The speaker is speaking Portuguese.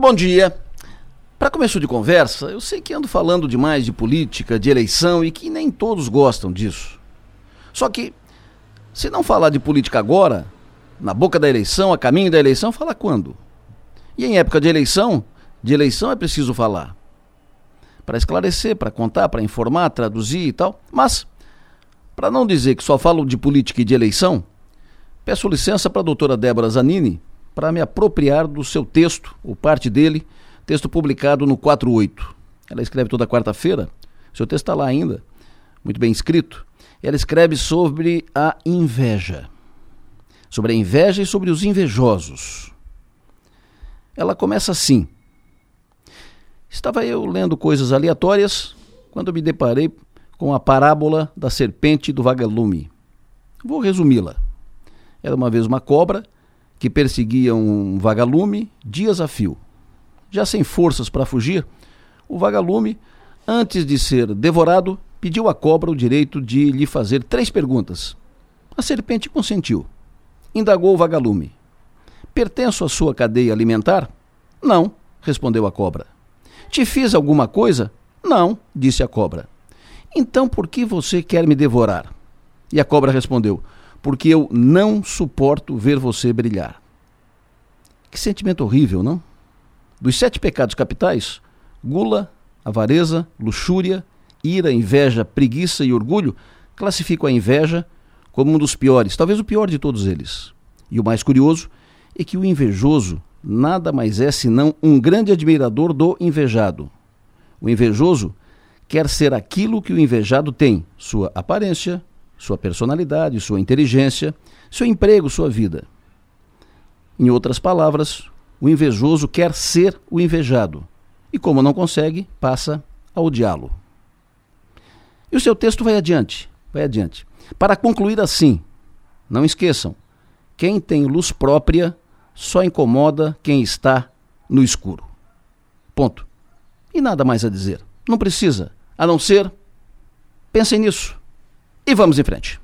Muito bom dia. Para começo de conversa, eu sei que ando falando demais de política, de eleição e que nem todos gostam disso. Só que, se não falar de política agora, na boca da eleição, a caminho da eleição, fala quando? E em época de eleição, de eleição é preciso falar. Para esclarecer, para contar, para informar, traduzir e tal. Mas, para não dizer que só falo de política e de eleição, peço licença para a doutora Débora Zanini para me apropriar do seu texto, ou parte dele, texto publicado no 48. Ela escreve toda quarta-feira, seu texto está lá ainda, muito bem escrito. Ela escreve sobre a inveja, sobre a inveja e sobre os invejosos. Ela começa assim. Estava eu lendo coisas aleatórias quando me deparei com a parábola da serpente do vagalume. Vou resumi-la. Era uma vez uma cobra que perseguia um vagalume dias a fio. Já sem forças para fugir, o vagalume, antes de ser devorado, pediu à cobra o direito de lhe fazer três perguntas. A serpente consentiu. Indagou o vagalume: Pertenço à sua cadeia alimentar? Não, respondeu a cobra. Te fiz alguma coisa? Não, disse a cobra. Então por que você quer me devorar? E a cobra respondeu: porque eu não suporto ver você brilhar. Que sentimento horrível, não? Dos sete pecados capitais, gula, avareza, luxúria, ira, inveja, preguiça e orgulho classificam a inveja como um dos piores, talvez o pior de todos eles. E o mais curioso é que o invejoso nada mais é senão um grande admirador do invejado. O invejoso quer ser aquilo que o invejado tem: sua aparência, sua personalidade, sua inteligência, seu emprego, sua vida. Em outras palavras, o invejoso quer ser o invejado e, como não consegue, passa a odiá-lo. E o seu texto vai adiante, vai adiante. Para concluir assim, não esqueçam: quem tem luz própria só incomoda quem está no escuro. Ponto. E nada mais a dizer. Não precisa, a não ser pensem nisso. E vamos em frente.